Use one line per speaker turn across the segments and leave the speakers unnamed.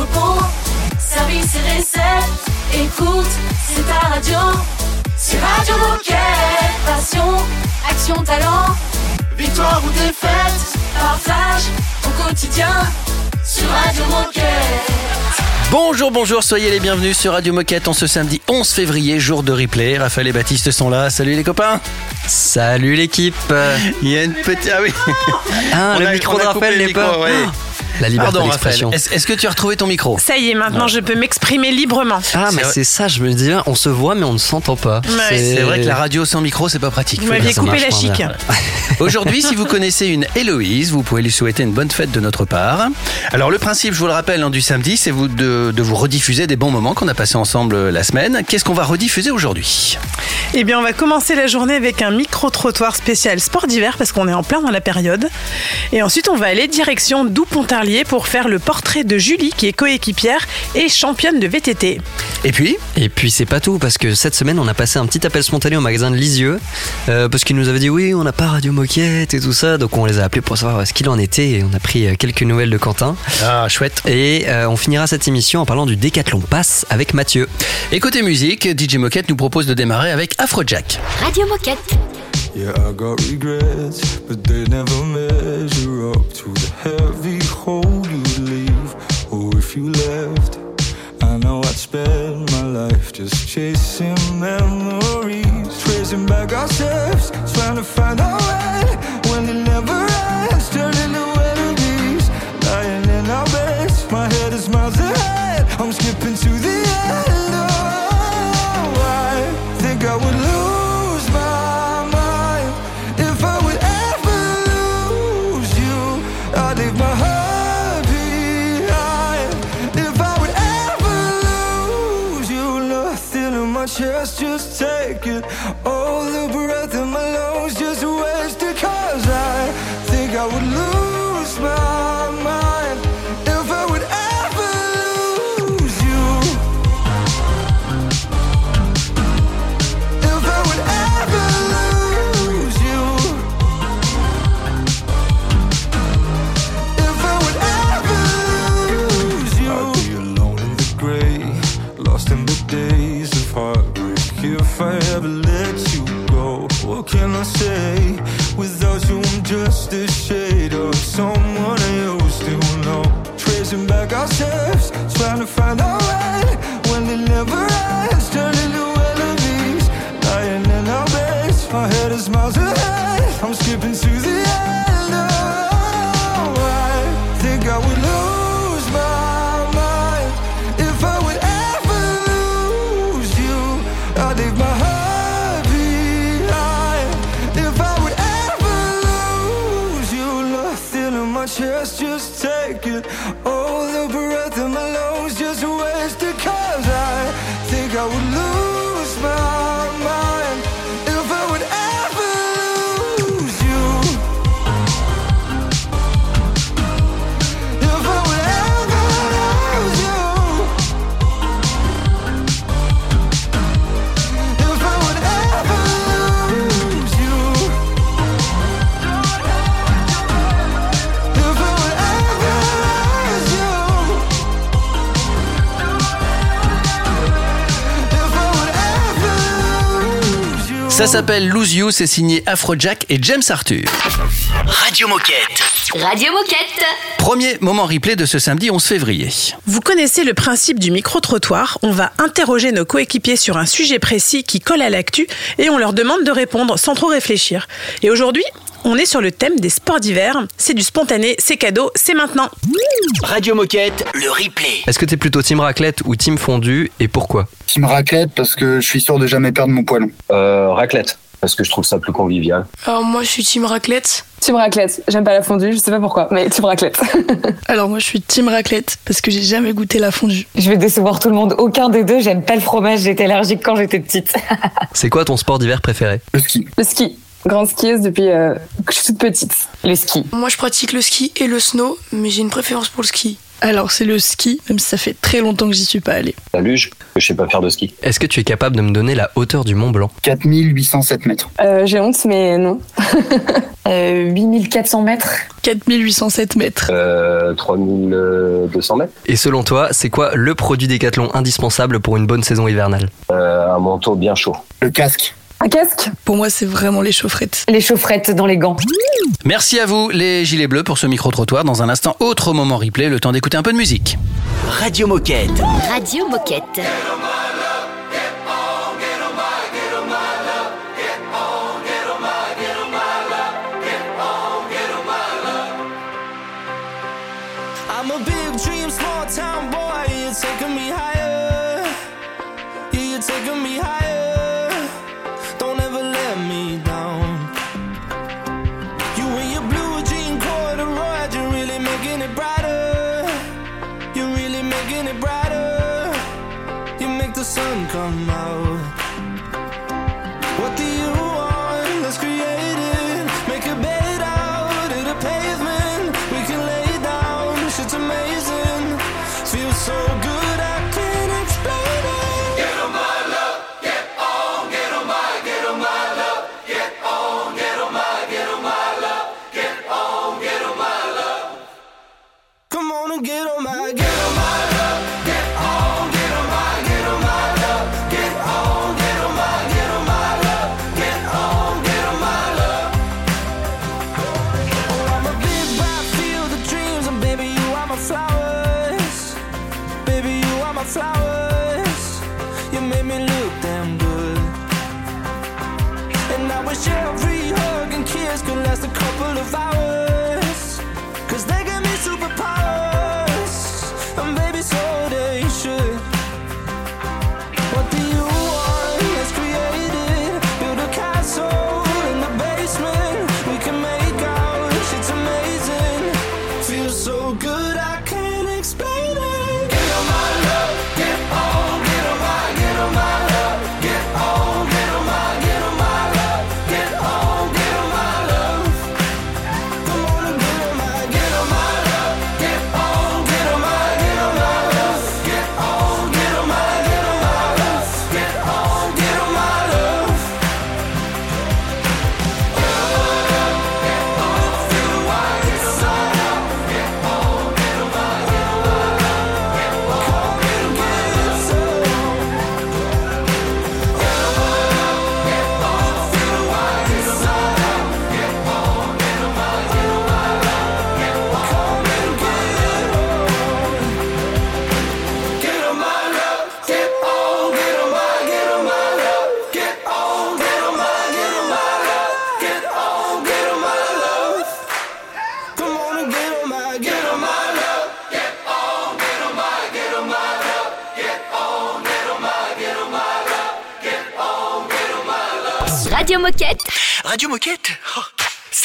entrepôt, service et recettes. Écoute, c'est ta radio. C'est Radio Moquette. Passion, action, talent. Victoire ou défaite, partage au quotidien sur Radio Moquette.
Bonjour, bonjour, soyez les bienvenus sur Radio Moquette en ce samedi 11 février, jour de replay. Raphaël et Baptiste sont là. Salut les copains.
Salut l'équipe.
Il y a une petite. Ah oui.
Ah,
On
le
a-
micro de Raphaël
le
n'est
micro,
pas.
ouais.
Ah, La liberté d'expression.
Est-ce est-ce que tu as retrouvé ton micro?
Ça y est, maintenant je peux m'exprimer librement.
Ah, mais
C'est-
c'est ça, je me dis, on se voit, mais on ne s'entend pas.
Ouais.
C'est vrai que la radio sans micro, c'est pas pratique.
Vous m'aviez coupé la chic.
Aujourd'hui, si vous connaissez une Héloïse, vous pouvez lui souhaiter une bonne fête de notre part. Alors, le principe, je vous le rappelle, hein, du samedi, c'est vous de, de vous rediffuser des bons moments qu'on a passés ensemble euh, la semaine. Qu'est-ce qu'on va rediffuser aujourd'hui?
Eh bien, on va commencer la journée avec un micro-trottoir spécial sport d'hiver parce qu'on est en plein dans la période. Et ensuite, on va aller direction Doux-Pontarlier pour faire le portrait de Julie qui est coéquipière et championne de VTT.
Et puis,
Et puis c'est pas tout, parce que cette semaine, on a passé un petit appel spontané au magasin de Lisieux, euh, parce qu'ils nous avaient dit oui, on n'a pas Radio Moquette et tout ça, donc on les a appelés pour savoir ce qu'il en était, et on a pris euh, quelques nouvelles de Quentin.
ah, chouette.
Et euh, on finira cette émission en parlant du Décathlon Pass avec Mathieu.
Et côté musique, DJ Moquette nous propose de démarrer avec Afrojack.
Radio Moquette.
Yeah, I got regrets, but they never measure up to the heavy hold you leave. Or if you left, I know I'd spend my life just chasing memories, tracing back our steps, trying to find our way when it never ends, turning to melodies, lying in our beds. My head is miles ahead, I'm skipping to the
Ça s'appelle Lose You, c'est signé Afrojack et James Arthur. Radio Moquette.
Radio Moquette.
Premier moment replay de ce samedi 11 février.
Vous connaissez le principe du micro-trottoir. On va interroger nos coéquipiers sur un sujet précis qui colle à l'actu et on leur demande de répondre sans trop réfléchir. Et aujourd'hui, on est sur le thème des sports d'hiver. C'est du spontané, c'est cadeau, c'est maintenant.
Radio Moquette, le replay.
Est-ce que t'es plutôt team raclette ou team fondu et pourquoi?
Team raclette parce que je suis sûr de jamais perdre mon poilon.
Euh, raclette, parce que je trouve ça plus convivial.
Alors moi je suis team raclette.
Team raclette. J'aime pas la fondue, je sais pas pourquoi, mais team raclette.
Alors moi je suis team raclette parce que j'ai jamais goûté la fondue.
je vais décevoir tout le monde. Aucun des deux, j'aime pas le fromage, j'étais allergique quand j'étais petite.
C'est quoi ton sport d'hiver préféré?
Le ski.
le ski grande skieuse depuis euh, que je suis toute petite, le ski.
Moi, je pratique le ski et le snow, mais j'ai une préférence pour le ski. Alors, c'est le ski, même si ça fait très longtemps que j'y suis pas allé.
La luge, je sais pas faire de ski.
Est-ce que tu es capable de me donner la hauteur du Mont Blanc?
4807 mètres.
Euh, j'ai honte, mais non. euh, 8400 mètres.
4807 mètres.
Euh, 3200 mètres.
Et selon toi, c'est quoi le produit décathlon indispensable pour une bonne saison hivernale?
Euh, un manteau bien chaud.
Le casque.
Pour moi, c'est vraiment les chaufferettes.
Les chaufferettes dans les gants.
Merci à vous, les Gilets Bleus, pour ce micro-trottoir. Dans un instant, autre moment replay, le temps d'écouter un peu de musique.
Radio Moquette.
Radio Moquette.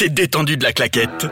c'est détendu de la claquette.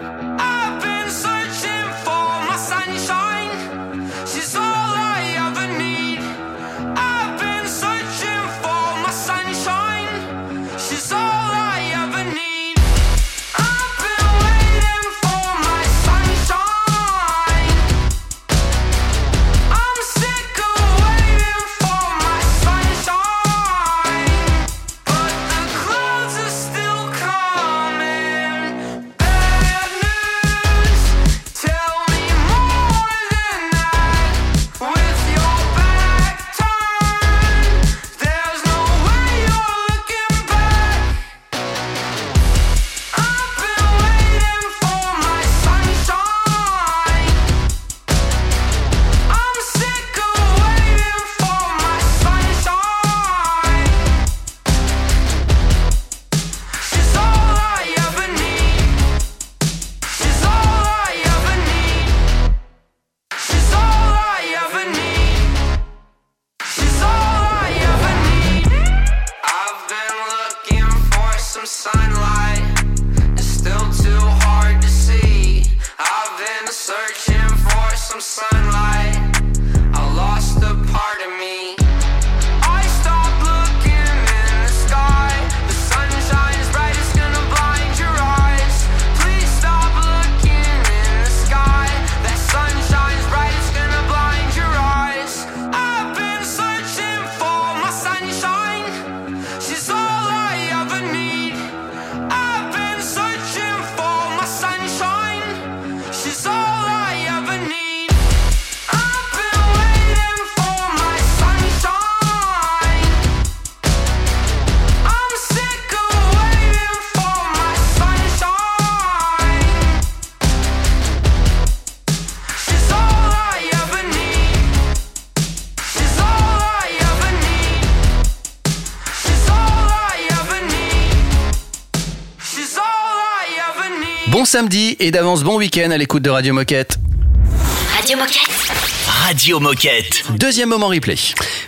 Samedi et d'avance bon week-end à l'écoute de Radio Moquette.
Radio Moquette.
Radio Moquette.
Deuxième moment replay.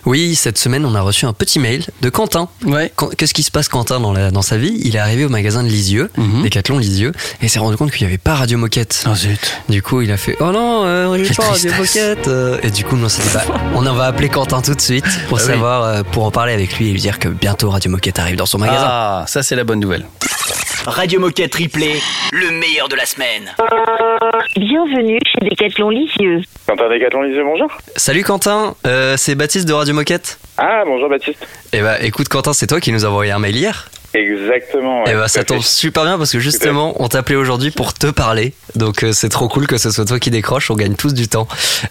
Oui, cette semaine, on a reçu un petit mail de Quentin.
Ouais.
Qu'est-ce qui se passe, Quentin, dans, la- dans sa vie? Il est arrivé au magasin de Lisieux,
Mhm.
Décathlon Lisieux, et s'est rendu compte qu'il n'y avait pas Radio Moquette.
Oh zut.
Du coup, il a fait Oh non, euh, j'ai pas Radio. Moquette. Euh, Et du coup, on s'est dit bah, On en va appeler Quentin tout de suite pour
Ah oui.
savoir, euh, pour en parler avec lui et lui dire que bientôt Radio Moquette arrive dans son magasin.
Ah, ça c'est la bonne nouvelle.
Radio Moquette Replay, le meilleur de la semaine.
Bienvenue chez Décathlon Lisieux.
Quentin Décathlon Lisieux, bonjour.
Salut Quentin, euh, c'est Baptiste de Radio Moquette.
Ah, bonjour Baptiste.
Eh bah, écoute, Quentin, c'est toi qui nous a envoyé un mail hier.
Exactement.
Eh
ouais,
bah,
tout
ça
à fait.
tombe super bien parce que justement, on t'appelait aujourd'hui pour te parler. Donc, euh, c'est trop cool que ce soit toi qui décroche. On gagne tous du temps.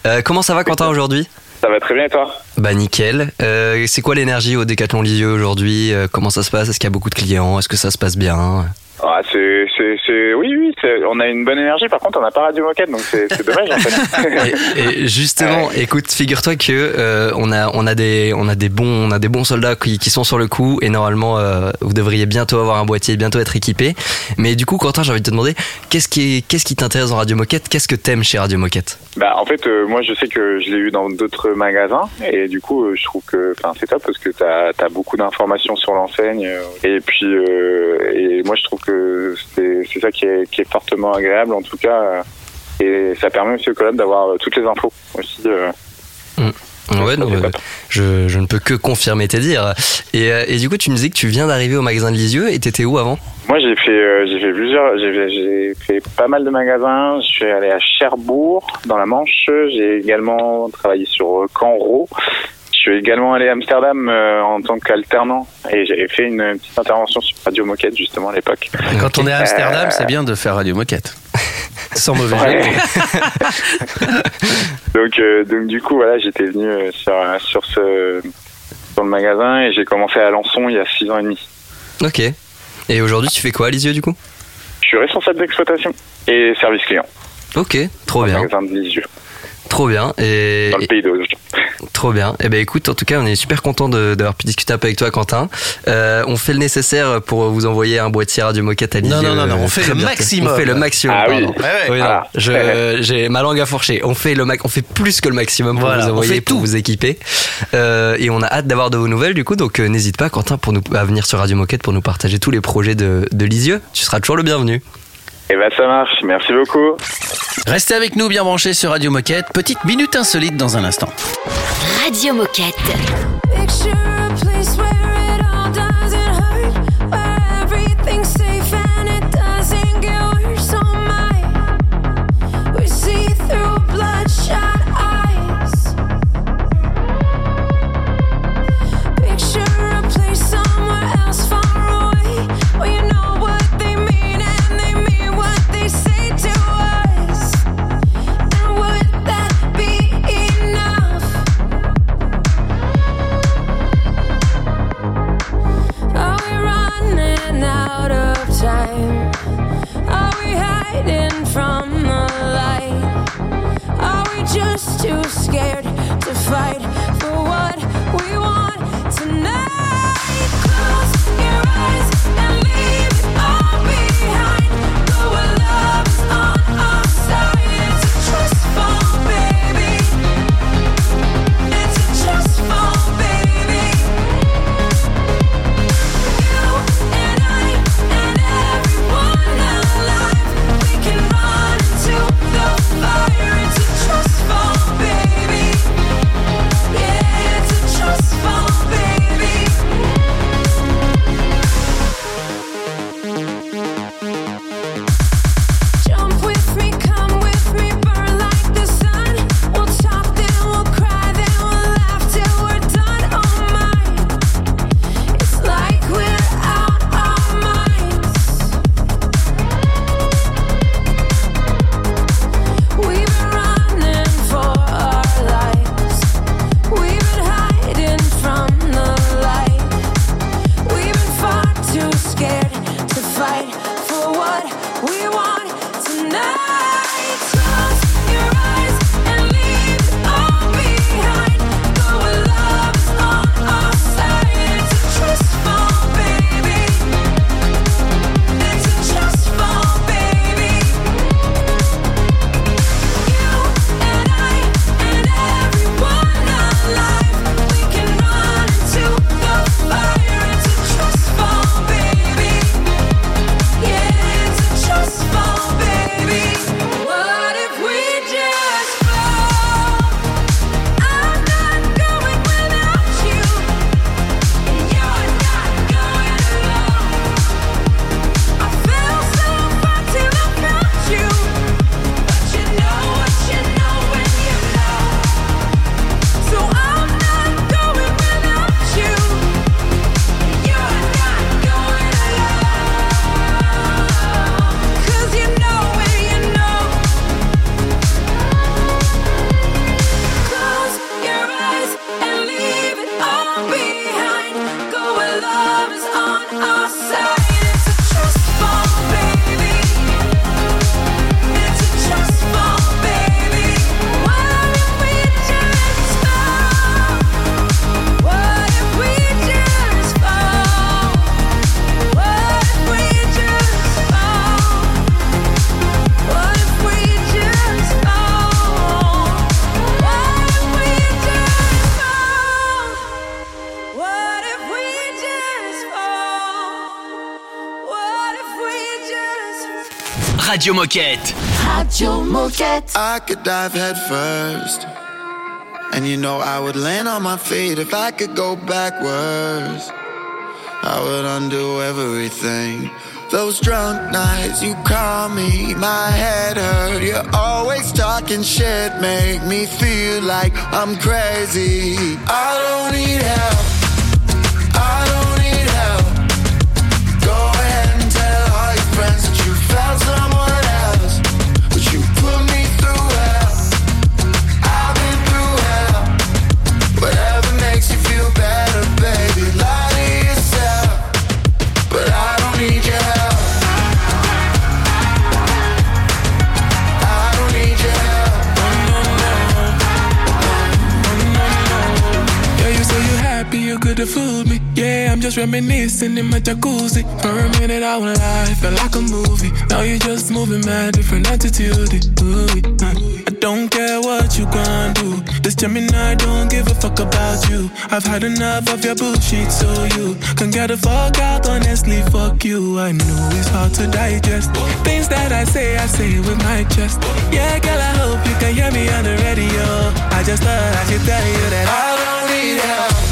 Euh, comment ça va, Quentin, aujourd'hui?
Ça va très bien toi
Bah, nickel. Euh, c'est quoi l'énergie au Décathlon Lisieux aujourd'hui? Euh, Comment ça se passe? Est-ce qu'il y a beaucoup de clients? Est-ce que ça se passe bien?
Ah, c'est, c'est. Oui, oui, on a une bonne énergie. Par contre, on n'a pas Radio Moquette, donc c'est, dommage en fait.
et, et justement, écoute, figure-toi que euh, on a on a des on a des bons on a des bons soldats qui, qui sont sur le coup et normalement euh, vous devriez bientôt avoir un boîtier, bientôt être équipé. Mais du coup, Quentin, j'ai envie de te demander qu'est-ce qui est- qu'est-ce qui t'intéresse dans Radio Moquette? Qu'est-ce que t'aimes chez Radio Moquette?
Bah, en fait, euh, moi, je sais que je l'ai eu dans d'autres magasins et du coup, je trouve que enfin, c'est top parce que t'as as beaucoup d'informations sur l'enseigne et puis et moi, je trouve que c'est, c'est ça qui est, qui est fortement agréable en tout cas. Et ça permet aussi au collab d'avoir euh, toutes les infos aussi. euh,
Ouais, euh, je, je ne peux que confirmer tes dires. Et, euh, et du coup, tu me disais que tu viens d'arriver au magasin de Lisieux et t'étais où avant?
Moi, j'ai fait, euh, j'ai fait plusieurs, j'ai fait, pas mal de magasins. Je suis allé à Cherbourg, dans la Manche. J'ai également travaillé sur Canro. Je suis également allé à Amsterdam euh, en tant qu'alternant et j'avais fait une petite intervention sur Radio Moquette justement à l'époque.
Quand on est à Amsterdam,
Euh,
c'est bien de faire Radio Moquette. Sans mauvais
Ouais. donc, euh, donc du coup, voilà, j'étais venu sur, sur ce sur le magasin et j'ai commencé à Alençon il y a six ans et demi.
Ok. Et aujourd'hui, tu fais quoi à Lisieux du coup?
Je suis responsable d'exploitation et service client.
Ok, trop bien.
Magasin de Lisieux,
Trop bien. Et,
dans le pays d'Auge.
Trop bien. Eh ben écoute, en tout cas, on est super content de- d'avoir pu discuter un peu avec toi, Quentin. Euh, on fait le nécessaire pour vous envoyer un boîtier Radio Moquette à Lisieux.
Non, non, non, non, on
euh,
fait le
bientôt.
maximum.
On fait le maximum.
Ah oui.
pardon.
Ouais, ouais.
Oui, je- j'ai ma langue à fourcher. On fait le max, on fait plus que le maximum pour
Voilà,
vous
on
envoyer,
fait
pour
tout.
vous équiper. Euh, et on a hâte d'avoir de vos nouvelles du coup. Donc euh, n'hésite pas, Quentin, pour nous à venir sur Radio Moquette pour nous partager tous les projets de, de Lisieux. Tu seras toujours le bienvenu.
Et ben ça marche. Merci beaucoup.
Restez avec nous bien branchés sur Radio Moquette. Petite minute insolite dans un instant.
Radio Moquette.
Radio Moquette.
Radio Moquette.
I could dive head first. And you know I would land on my feet if I could go backwards. I would undo everything. Those drunk nights you call me, my head hurt. You're always talking shit, make me feel like I'm crazy. I don't need help.
Just reminiscing in my jacuzzi. For a minute, I won't lie, felt like a movie. Now you're just moving mad, different attitude. Ooh, I don't care what you gon' do. This Gemini don't give a fuck about you. I've had enough of your bullshit, so you can get the fuck out. Honestly, fuck you. I know it's hard to digest. Things that I say, I say with my chest. Yeah, girl, I hope you can hear me on the radio. I just thought I should tell you that
I don't need help.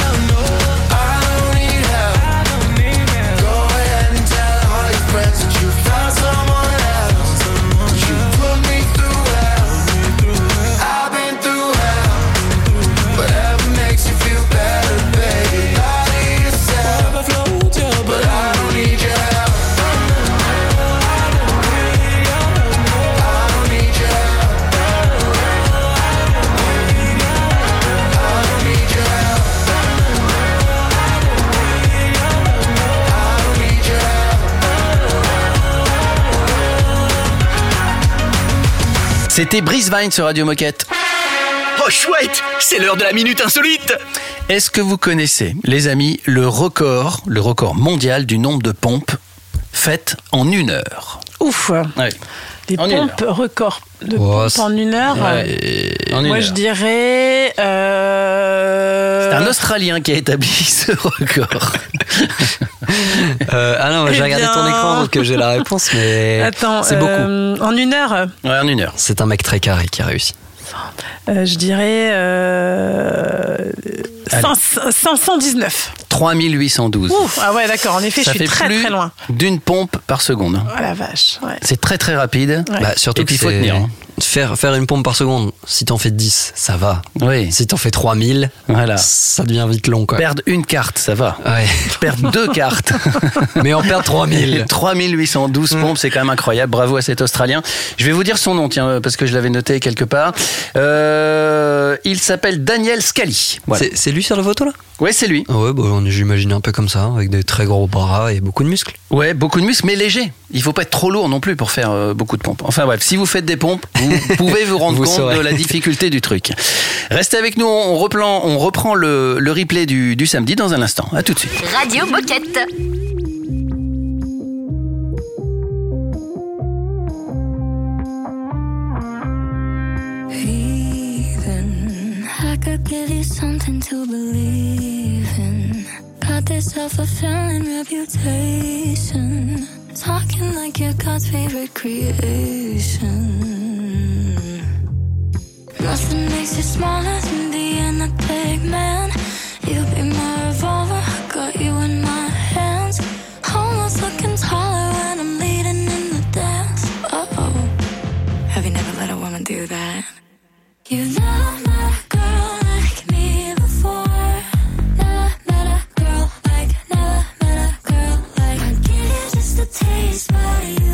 C'était Brisvine sur Radio Moquette.
Oh chouette, c'est l'heure de la minute insolite.
Est-ce que vous connaissez, les amis, le record, le record mondial du nombre de pompes faites en une heure?
Ouf.
Ouais.
Des
En une
pompes records de
Oh,
pompes en une heure.
Ouais. En une
Moi,
heure.
je dirais. euh,
C'est un Australien qui a établi ce record.
Euh, ah non,
Eh
j'ai regardé ton
bien.
écran donc euh, j'ai la réponse, mais
Attends,
c'est beaucoup.
euh, en une heure,
Ouais, en une heure.
C'est un mec très carré qui a réussi.
euh, je dirais. Euh,
Allez.
500 519.
3812.
Ouf, ah ouais, d'accord. En effet,
Ça
je suis
fait
très
plus
très loin.
d'une pompe par seconde.
Oh la vache. Ouais.
C'est très très rapide.
Ouais.
Bah, surtout que
faut tenir, hein.
Faire, faire une pompe par seconde, si t'en fais 10, ça va.
Oui.
Si t'en fais 3000,
Voilà.
ça devient vite long. Quoi.
Perdre une carte, ça va.
Ouais.
Perdre deux cartes.
Mais en perdre 3000.
3812
Mm.
pompes, c'est quand même incroyable. Bravo à cet Australien. Je vais vous dire son nom, tiens, parce que je l'avais noté quelque part. Euh, il s'appelle Daniel Scali. Voilà.
C'est- lui sur la photo là?
Ouais, c'est lui.
Ah Ouais, bah, on- j'imagine un peu comme ça, avec des très gros bras et beaucoup de muscles.
Ouais, beaucoup de muscles, mais léger. Il faut pas être trop lourd non plus pour faire euh, beaucoup de pompes. Enfin bref, si vous faites des pompes, vous pouvez vous rendre
Vous
compte
saurez.
de la difficulté du truc. Restez avec nous, on, reprend, on reprend le, le replay du, du samedi dans un instant. À tout de suite.
Radio Moquette.
Heathen, I could give you something to believe in. Got this self-fulfilling reputation. Talking like you're God's favorite creation. Nothing makes you smaller than being a big man. You be my revolver, I got you in my hands. Almost looking taller when I'm leading in the dance. Uh oh. Have you never let a woman do that? You've never met a girl like me before. Never met a girl like, never met a girl like. I give you just a taste, but you'd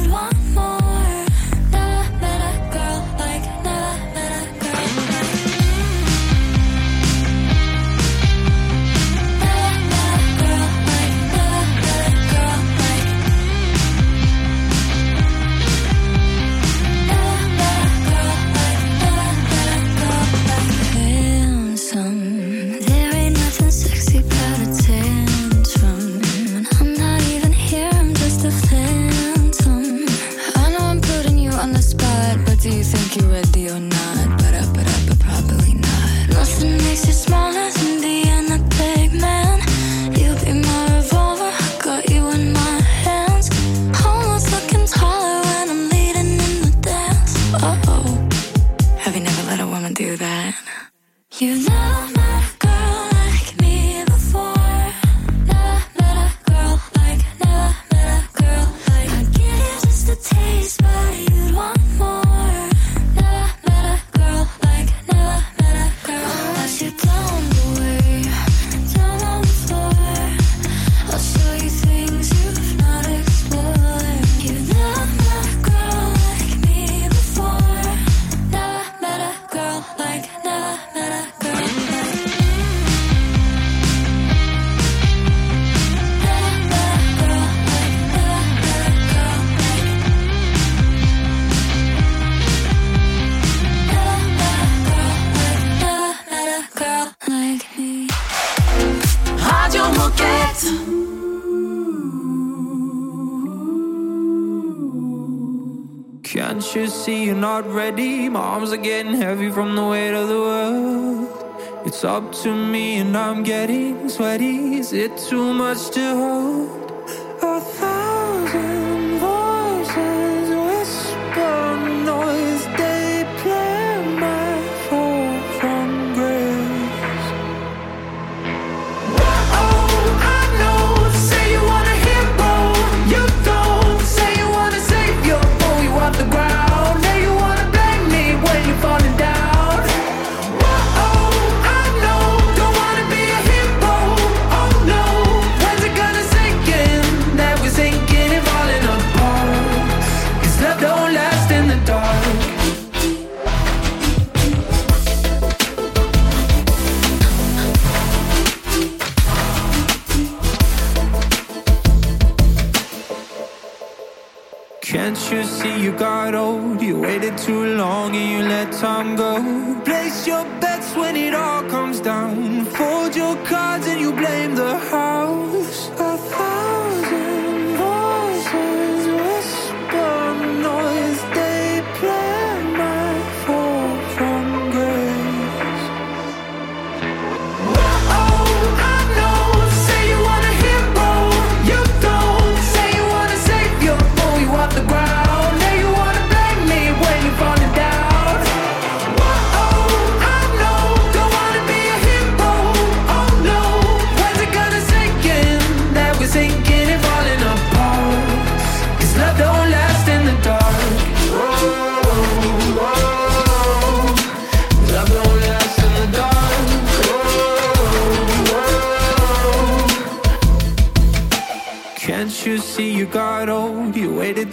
are getting heavy from the weight of the world. It's up to me and I'm getting sweaty. Is it too much to hold?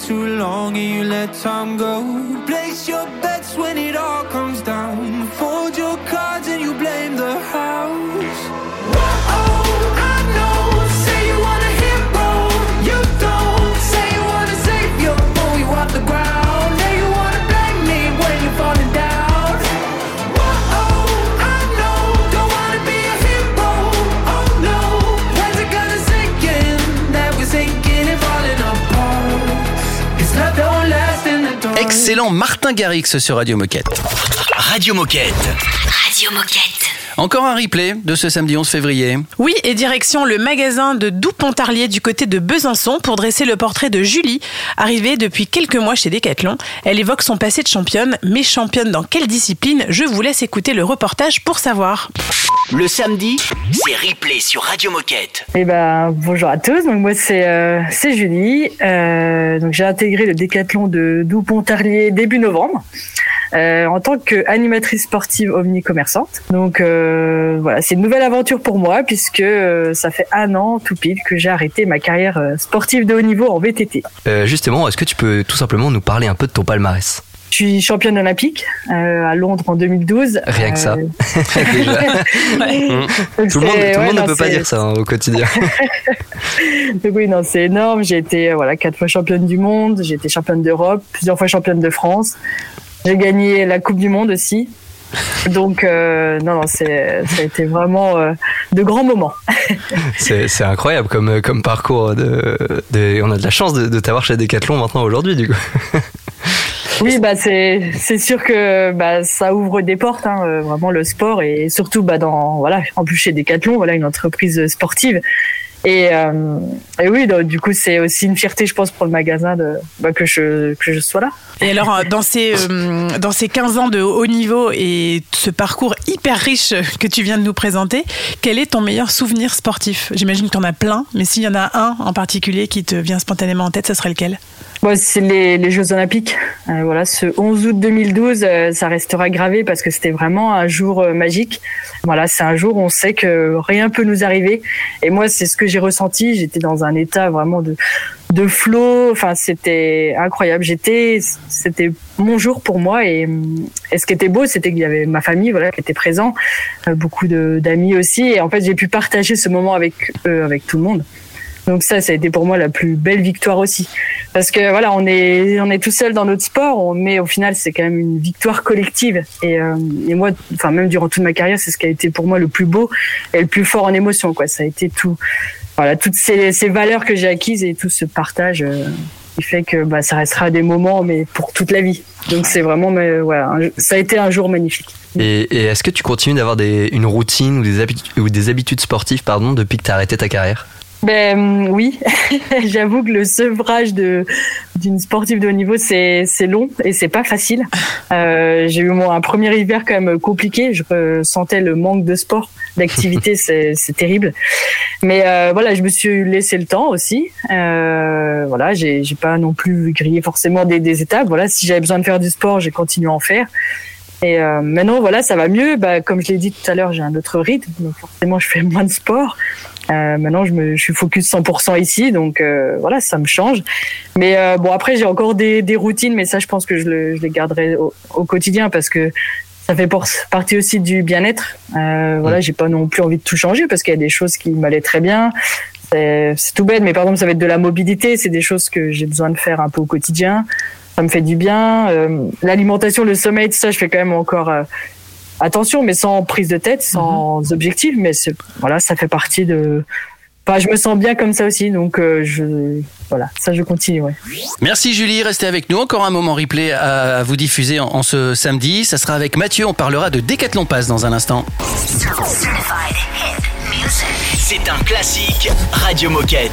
Too long and you let time go. Place your bets when it all comes down. In the dark.
Excellent Martin Garrix sur Radio Moquette.
Radio Moquette.
Radio Moquette.
Encore un replay de ce samedi 11 février.
Oui, et direction le magasin de Doux-Pontarlier du côté de Besançon pour dresser le portrait de Julie, arrivée depuis quelques mois chez Decathlon. Elle évoque son passé de championne, mais championne dans quelle discipline? Je vous laisse écouter le reportage pour savoir.
Le samedi, c'est replay sur Radio Moquette.
Eh ben, bonjour à tous. Donc moi c'est euh, c'est Julie. Euh, donc j'ai intégré le décathlon de Doux-Pontarlier début novembre. euh, en tant qu'animatrice sportive omnicommerçante. Donc euh, voilà, c'est une nouvelle aventure pour moi puisque euh, ça fait un an tout pile que j'ai arrêté ma carrière euh, sportive de haut niveau en VTT.
Euh, justement, est-ce que tu peux tout simplement nous parler un peu de ton palmarès?
Je suis championne olympique euh, à Londres en 2012.
Rien que ça.
Euh,
Déjà.
Ouais.
Tout le monde,
C'est-
tout le
ouais,
monde
non,
ne peut pas dire ça hein, au quotidien.
Donc oui, non, c'est énorme. J'ai été euh, voilà quatre fois championne du monde, j'ai été championne d'Europe, plusieurs fois championne de France. J'ai gagné la Coupe du Monde aussi. Donc euh, non, non, c'est ça a été vraiment euh, de grands moments.
C'est incroyable comme, comme parcours. De, de- on a de la chance de, de t'avoir chez Decathlon maintenant aujourd'hui, du coup.
Oui, bah c'est c'est sûr que bah ça ouvre des portes, hein, euh, vraiment le sport et surtout bah dans voilà en plus chez Decathlon, voilà une entreprise sportive Et, euh, et oui, du coup, c'est aussi une fierté, je pense, pour le magasin bah, que, je, que je sois là.
Et alors, dans ces, euh, dans ces 15 ans de haut niveau et ce parcours hyper riche que tu viens de nous présenter, quel est ton meilleur souvenir sportif? J'imagine que tu en as plein, mais s'il y en a un en particulier qui te vient spontanément en tête, ce serait lequel?
Bon, c'est les, les, Jeux Olympiques. Euh, voilà, ce 11 août 2012, euh, ça restera gravé parce que c'était vraiment un jour euh, magique. Voilà, c'est un jour où on sait que rien peut nous arriver. Et moi, c'est ce que j'ai ressenti. J'étais dans un état vraiment de de flot. Enfin, c'était incroyable. J'étais, c'était mon jour pour moi. Et, ce qui était beau, c'était qu'il y avait ma famille, voilà, qui était présent, beaucoup de d'amis aussi. Et en fait, j'ai pu partager ce moment avec eux, avec tout le monde. Donc ça, ça a été pour moi la plus belle victoire aussi, parce que voilà, on est on est tout seul dans notre sport, mais au final, c'est quand même une victoire collective. Et, euh, et moi, enfin même durant toute ma carrière, c'est ce qui a été pour moi le plus beau et le plus fort en émotion. Quoi, ça a été tout, voilà, toutes ces, valeurs que j'ai acquises et tout ce partage. Euh, qui fait que bah, ça restera des moments, mais pour toute la vie. Donc c'est vraiment, mais, voilà, ça a été un jour magnifique.
Et, est-ce que tu continues d'avoir une routine ou des, habitudes, ou des habitudes sportives pardon, depuis que tu as arrêté ta carrière?
Ben oui, j'avoue que le sevrage de d'une sportive de haut niveau c'est c'est long et c'est pas facile. Euh, j'ai eu moi un premier hiver quand même compliqué. Je ressentais le manque de sport, d'activité, c'est c'est terrible. Mais euh, voilà, je me suis laissé le temps aussi. Euh, voilà, j'ai j'ai pas non plus grillé forcément des des étapes. Voilà, si j'avais besoin de faire du sport, j'ai continué à en faire. Et euh, maintenant, voilà, ça va mieux. Bah, comme je l'ai dit tout à l'heure, j'ai un autre rythme, donc forcément, je fais moins de sport. Euh, maintenant, je, me, je suis focus 100% ici, donc euh, voilà, ça me change. Mais euh, bon, après, j'ai encore des, des, routines, mais ça, je pense que je, le, je les garderai au, au, quotidien parce que ça fait partie aussi du bien-être. Euh, voilà, j'ai pas non plus envie de tout changer parce qu'il y a des choses qui m'allaient très bien. C'est tout bête, mais par exemple, ça va être de la mobilité. C'est des choses que j'ai besoin de faire un peu au quotidien. Ça me fait du bien. Euh, L'alimentation, le sommeil, tout ça, je fais quand même encore euh, attention, mais sans prise de tête, sans mmh. objectif. Mais voilà, ça fait partie de. Enfin, je me sens bien comme ça aussi, donc euh, je voilà, ça je continue. Ouais.
Merci Julie, restez avec nous. Encore un moment replay à, vous diffuser en, en, ce samedi. Ça sera avec Mathieu. On parlera de Décathlon Pass dans un instant.
C'est un classique Radio Moquette.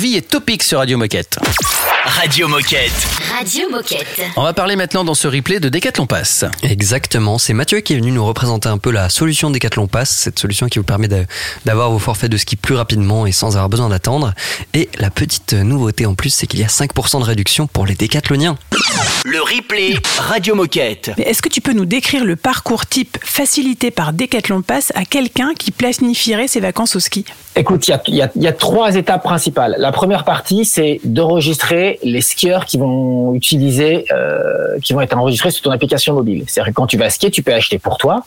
Harvey et Topic sur Radio Moquette.
Radio Moquette.
Radio Moquette.
On va parler maintenant dans ce replay de Decathlon Pass.
Exactement, c'est Mathieu qui est venu nous représenter un peu la solution Decathlon Pass, cette solution qui vous permet d'avoir vos forfaits de ski plus rapidement et sans avoir besoin d'attendre. Et la petite nouveauté en plus, c'est qu'il y a 5% de réduction pour les décathloniens.
Le replay Radio Moquette.
Est-ce que tu peux nous décrire le parcours type facilité par Decathlon Pass à quelqu'un qui planifierait ses vacances au ski?
Écoute, y y il y a trois étapes principales. La première partie, c'est d'enregistrer les skieurs qui vont utiliser, euh, qui vont être enregistrés sur ton application mobile. C'est-à-dire que quand tu vas skier, tu peux acheter pour toi,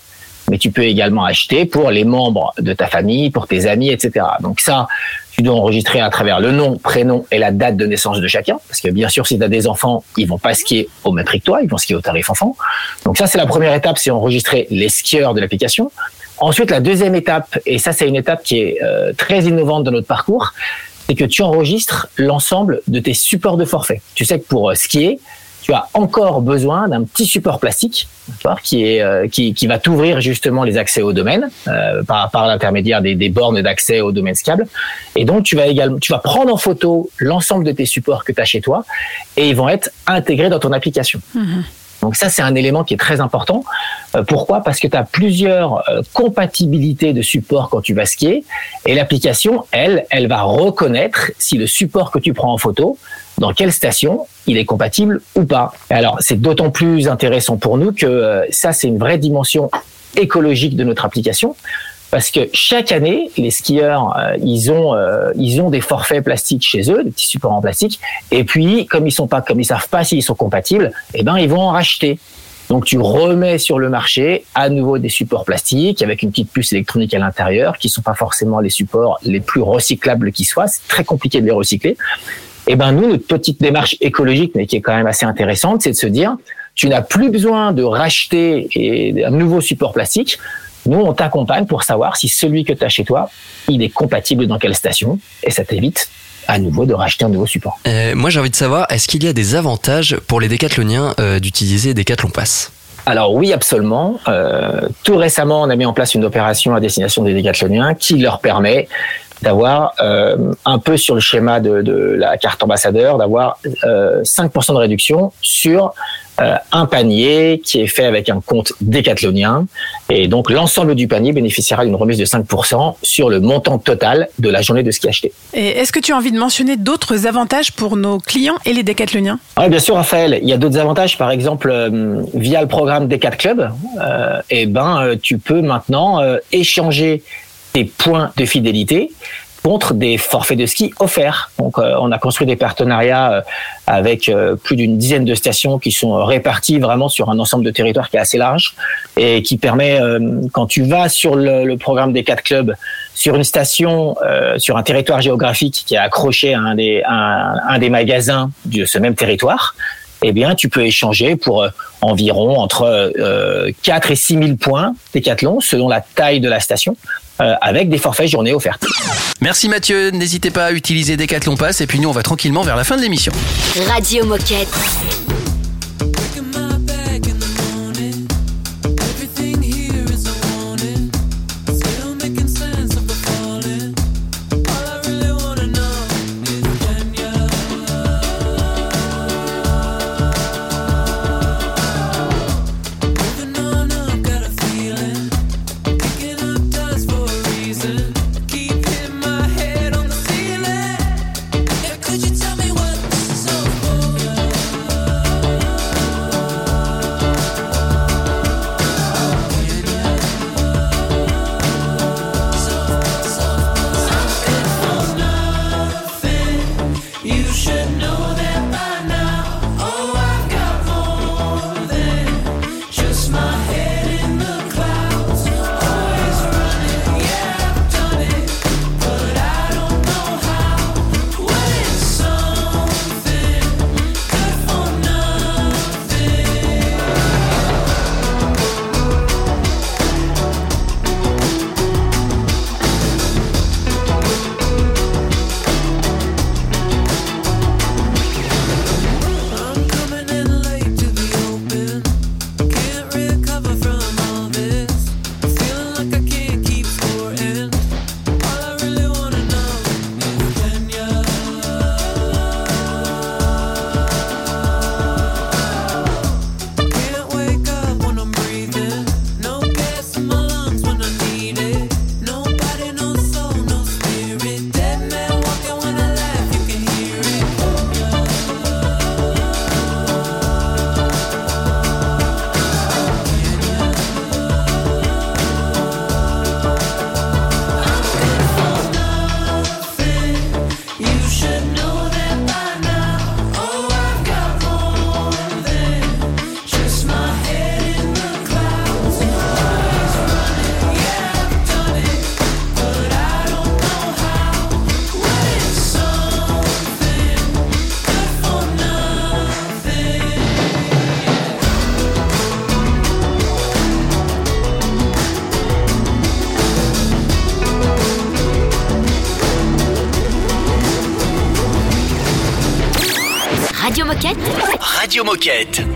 mais tu peux également acheter pour les membres de ta famille, pour tes amis, etc. Donc ça, tu dois enregistrer à travers le nom, prénom et la date de naissance de chacun. Parce que bien sûr, si tu as des enfants, ils vont pas skier au même prix que toi, ils vont skier au tarif enfant. Donc ça, c'est la première étape, c'est enregistrer les skieurs de l'application. Ensuite, la deuxième étape, et ça c'est une étape qui est euh, très innovante dans notre parcours, c'est que tu enregistres l'ensemble de tes supports de forfait. Tu sais que pour euh, skier, tu as encore besoin d'un petit support plastique qui, est, euh, qui, qui va t'ouvrir justement les accès au domaine euh, par, par l'intermédiaire des, des bornes d'accès au domaine skiable. Et donc, tu vas également, tu vas prendre en photo l'ensemble de tes supports que tu as chez toi et ils vont être intégrés dans ton application. Donc ça, c'est un élément qui est très important. Euh, pourquoi? Parce que tu as plusieurs euh, compatibilités de supports quand tu vas skier. Et l'application, elle, elle va reconnaître si le support que tu prends en photo, dans quelle station, il est compatible ou pas. Alors, c'est d'autant plus intéressant pour nous que euh, ça, c'est une vraie dimension écologique de notre application. Parce que chaque année, les skieurs, euh, ils ont, euh, ils ont des forfaits plastiques chez eux, des petits supports en plastique. Et puis, comme ils sont pas, comme ils savent pas s'ils sont compatibles, eh ben, ils vont en racheter. Donc, tu remets sur le marché à nouveau des supports plastiques avec une petite puce électronique à l'intérieur, qui sont pas forcément les supports les plus recyclables qui soient. C'est très compliqué de les recycler. Eh ben, nous, notre petite démarche écologique, mais qui est quand même assez intéressante, c'est de se dire, tu n'as plus besoin de racheter et- un nouveau support plastique. Nous, on t'accompagne pour savoir si celui que tu as chez toi, il est compatible dans quelle station, et ça t'évite à nouveau de racheter un nouveau support.
Euh, moi j'ai envie de savoir, est-ce qu'il y a des avantages pour les décathloniens euh, d'utiliser Decathlon Pass?
Alors oui, absolument. Euh, tout récemment, on a mis en place une opération à destination des décathloniens qui leur permet d'avoir euh, un peu sur le schéma de, de la carte ambassadeur, d'avoir euh, 5% de réduction sur euh, un panier qui est fait avec un compte décathlonien. Et donc l'ensemble du panier bénéficiera d'une remise de 5% sur le montant total de la journée de ski acheté.
Et est-ce que tu as envie de mentionner d'autres avantages pour nos clients et les décathloniens?
Oui, bien sûr, Raphaël. Il y a d'autres avantages. Par exemple, euh, via le programme Decat Club, euh, eh ben, euh, tu peux maintenant euh, échanger tes points de fidélité contre des forfaits de ski offerts. Donc, euh, on a construit des partenariats euh, avec euh, plus d'une dizaine de stations qui sont réparties vraiment sur un ensemble de territoires qui est assez large et qui permet, euh, quand tu vas sur le, le programme des quatre clubs, sur une station, euh, sur un territoire géographique qui est accroché à un des, à un, des magasins de ce même territoire, eh bien, tu peux échanger pour euh, environ entre euh, 4 et 6 000 points décathlon selon la taille de la station, euh, avec des forfaits journées offertes.
Merci Mathieu, n'hésitez pas à utiliser Decathlon Pass et puis nous on va tranquillement vers la fin de l'émission.
Radio Moquette.
Radio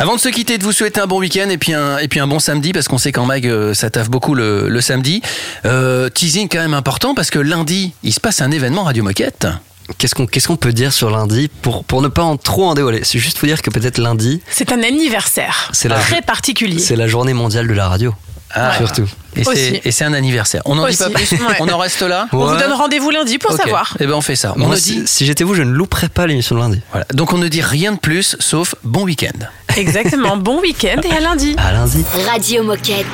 Avant de se quitter, de vous souhaiter un bon week-end et puis un, et puis un bon samedi parce qu'on sait qu'en mag euh, ça taffe beaucoup le, le samedi. Euh, teasing quand même important parce que lundi il se passe un événement Radio Moquette.
Qu'est-ce qu'on qu'est-ce qu'on peut dire sur lundi pour, pour ne pas en trop en dévoiler? C'est juste vous dire que peut-être lundi,
C'est un anniversaire
C'est la-
très particulier.
c'est la journée mondiale de la radio.
Ah.
Surtout.
Et c'est, et c'est un anniversaire. On n'en dit pas plus.
Ouais.
On en reste là.
On vous donne rendez-vous lundi pour
Ok.
savoir.
Eh ben on fait ça. On
Moi,
ne
si, j'étais vous, je ne louperais pas l'émission de lundi.
voilà. Donc on ne dit rien de plus sauf bon week-end.
Exactement. bon week-end et à lundi.
À lundi.
Radio Moquette.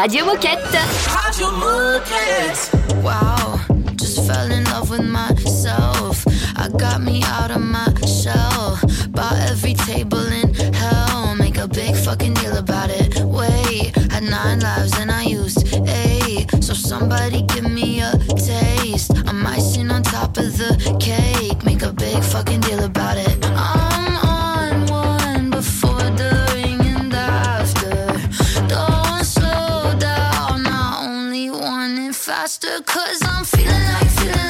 Radio Moquette.
Radio Moquette.
Wow, just fell in love with myself. I got me out of my shell. Bought every table in hell. Make a big fucking deal about it. Wait, had nine lives and I used eight. So somebody give me a taste. I'm icing on top of the cake. Make a big fucking deal about it. faster, cause I'm feeling like, feeling like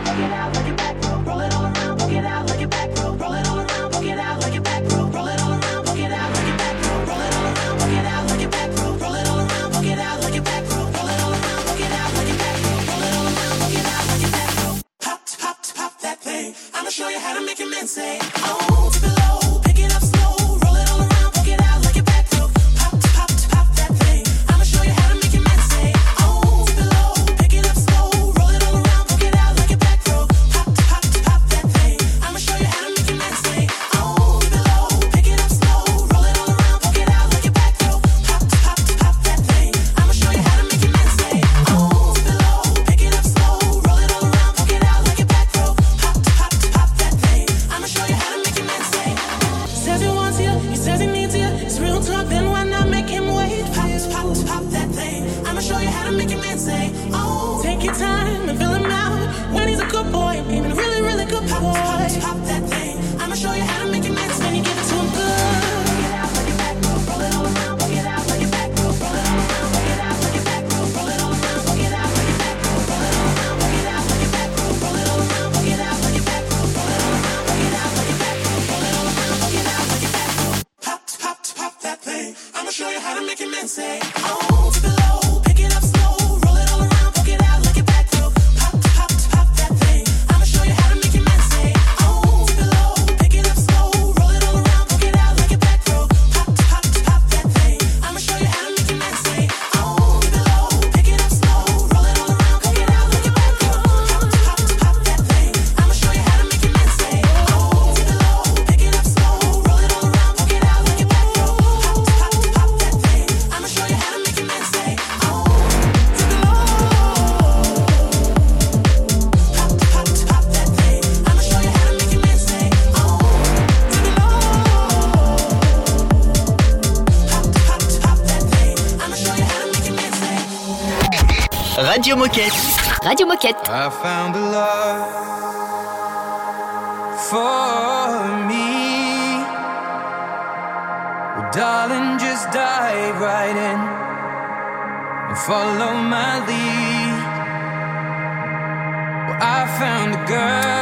Radio Moquette.
Radio Moquette.
I found a love for me. Well, darling, just dive right in and follow my lead. Well, I found a girl.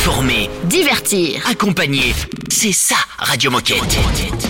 Informer,
divertir,
accompagner. C'est ça, Radio Moquette.